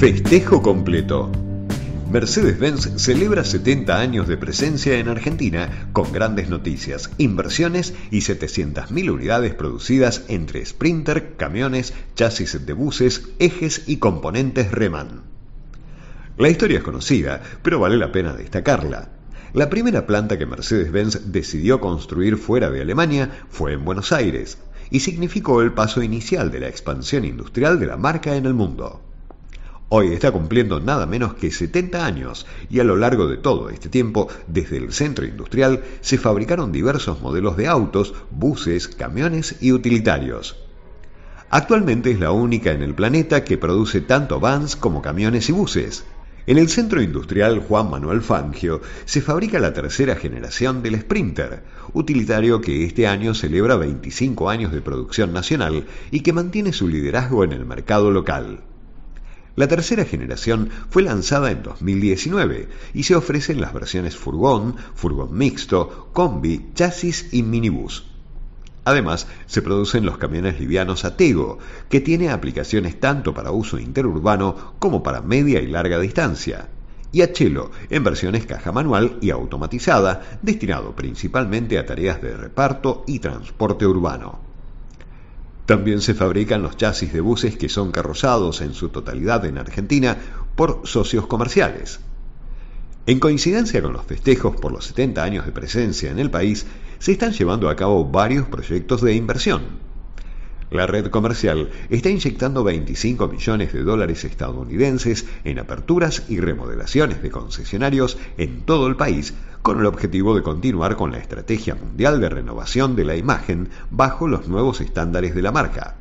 Festejo completo. Mercedes-Benz celebra 70 años de presencia en Argentina con grandes noticias, inversiones y 700.000 unidades producidas entre Sprinter, camiones, chasis de buses, ejes y componentes Reman. La historia es conocida, pero vale la pena destacarla. La primera planta que Mercedes-Benz decidió construir fuera de Alemania fue en Buenos Aires y significó el paso inicial de la expansión industrial de la marca en el mundo. Hoy está cumpliendo nada menos que 70 años y a lo largo de todo este tiempo, desde el centro industrial, se fabricaron diversos modelos de autos, buses, camiones y utilitarios. Actualmente es la única en el planeta que produce tanto vans como camiones y buses. En el centro industrial Juan Manuel Fangio se fabrica la tercera generación del Sprinter, utilitario que este año celebra 25 años de producción nacional y que mantiene su liderazgo en el mercado local. La tercera generación fue lanzada en 2019 y se ofrece en las versiones furgón, furgón mixto, combi, chasis y minibús. Además, se producen los camiones livianos Atego, que tiene aplicaciones tanto para uso interurbano como para media y larga distancia. Y Achelo, en versiones caja manual y automatizada, destinado principalmente a tareas de reparto y transporte urbano. También se fabrican los chasis de buses que son carrozados en su totalidad en Argentina por socios comerciales. En coincidencia con los festejos por los 70 años de presencia en el país, se están llevando a cabo varios proyectos de inversión. La red comercial está inyectando 25 millones de dólares estadounidenses en aperturas y remodelaciones de concesionarios en todo el país con el objetivo de continuar con la estrategia mundial de renovación de la imagen bajo los nuevos estándares de la marca.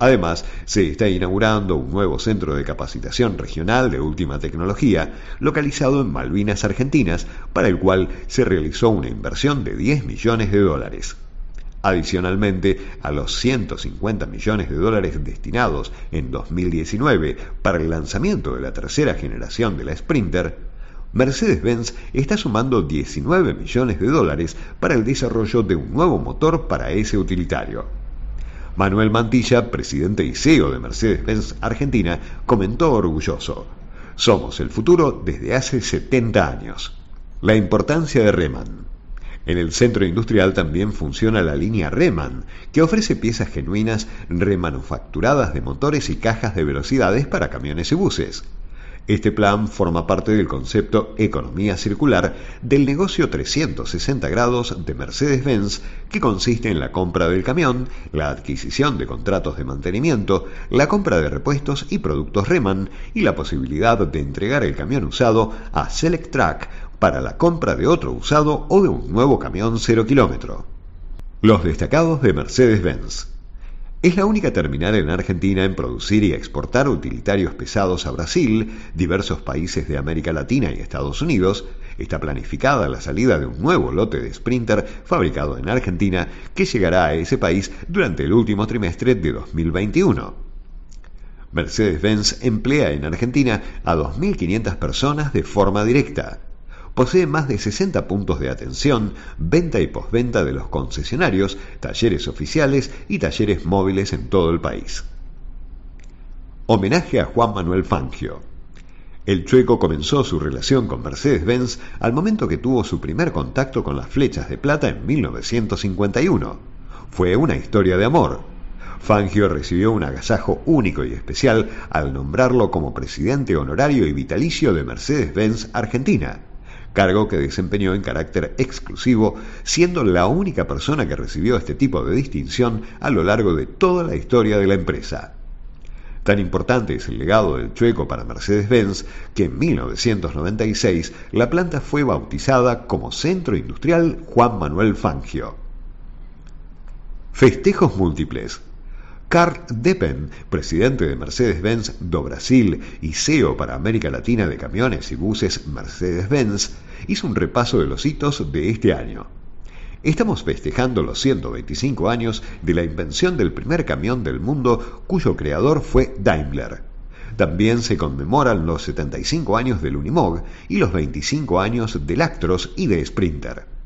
Además, se está inaugurando un nuevo centro de capacitación regional de última tecnología localizado en Malvinas, Argentinas, para el cual se realizó una inversión de 10 millones de dólares. Adicionalmente a los 150 millones de dólares destinados en 2019 para el lanzamiento de la tercera generación de la Sprinter, Mercedes-Benz está sumando 19 millones de dólares para el desarrollo de un nuevo motor para ese utilitario. Manuel Mantilla, presidente y CEO de Mercedes-Benz Argentina, comentó orgulloso, Somos el futuro desde hace 70 años. La importancia de Reman. En el centro industrial también funciona la línea Reman, que ofrece piezas genuinas remanufacturadas de motores y cajas de velocidades para camiones y buses. Este plan forma parte del concepto economía circular del negocio 360 grados de Mercedes-Benz, que consiste en la compra del camión, la adquisición de contratos de mantenimiento, la compra de repuestos y productos Reman y la posibilidad de entregar el camión usado a Select Track para la compra de otro usado o de un nuevo camión cero kilómetro. Los destacados de Mercedes-Benz. Es la única terminal en Argentina en producir y exportar utilitarios pesados a Brasil, diversos países de América Latina y Estados Unidos. Está planificada la salida de un nuevo lote de Sprinter fabricado en Argentina que llegará a ese país durante el último trimestre de 2021. Mercedes-Benz emplea en Argentina a 2.500 personas de forma directa posee más de 60 puntos de atención, venta y postventa de los concesionarios, talleres oficiales y talleres móviles en todo el país. Homenaje a Juan Manuel Fangio. El chueco comenzó su relación con Mercedes-Benz al momento que tuvo su primer contacto con las flechas de plata en 1951. Fue una historia de amor. Fangio recibió un agasajo único y especial al nombrarlo como presidente honorario y vitalicio de Mercedes-Benz Argentina cargo que desempeñó en carácter exclusivo, siendo la única persona que recibió este tipo de distinción a lo largo de toda la historia de la empresa. Tan importante es el legado del chueco para Mercedes-Benz que en 1996 la planta fue bautizada como Centro Industrial Juan Manuel Fangio. Festejos múltiples. Carl Deppen, presidente de Mercedes-Benz do Brasil y CEO para América Latina de camiones y buses Mercedes-Benz, hizo un repaso de los hitos de este año. Estamos festejando los 125 años de la invención del primer camión del mundo cuyo creador fue Daimler. También se conmemoran los 75 años del Unimog y los 25 años del Actros y de Sprinter.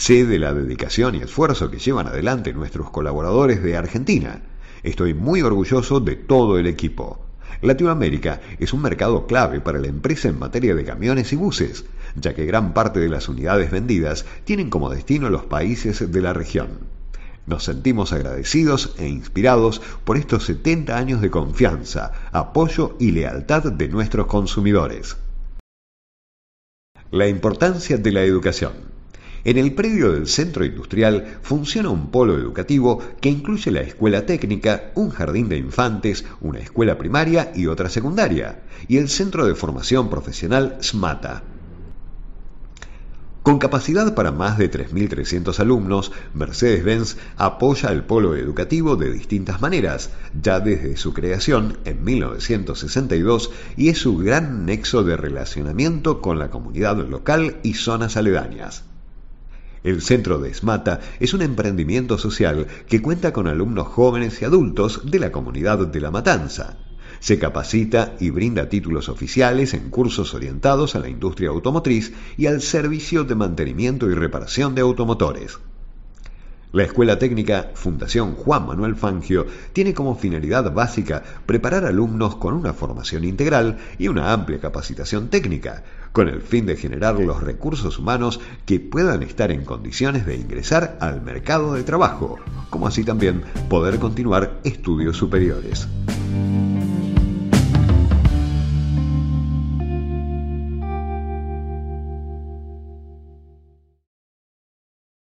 Sé de la dedicación y esfuerzo que llevan adelante nuestros colaboradores de Argentina. Estoy muy orgulloso de todo el equipo. Latinoamérica es un mercado clave para la empresa en materia de camiones y buses, ya que gran parte de las unidades vendidas tienen como destino los países de la región. Nos sentimos agradecidos e inspirados por estos 70 años de confianza, apoyo y lealtad de nuestros consumidores. La importancia de la educación. En el predio del centro industrial funciona un polo educativo que incluye la escuela técnica, un jardín de infantes, una escuela primaria y otra secundaria, y el centro de formación profesional SMATA. Con capacidad para más de 3.300 alumnos, Mercedes-Benz apoya el polo educativo de distintas maneras, ya desde su creación en 1962 y es su gran nexo de relacionamiento con la comunidad local y zonas aledañas. El Centro de Esmata es un emprendimiento social que cuenta con alumnos jóvenes y adultos de la comunidad de La Matanza. Se capacita y brinda títulos oficiales en cursos orientados a la industria automotriz y al servicio de mantenimiento y reparación de automotores. La Escuela Técnica Fundación Juan Manuel Fangio tiene como finalidad básica preparar alumnos con una formación integral y una amplia capacitación técnica, con el fin de generar los recursos humanos que puedan estar en condiciones de ingresar al mercado de trabajo, como así también poder continuar estudios superiores.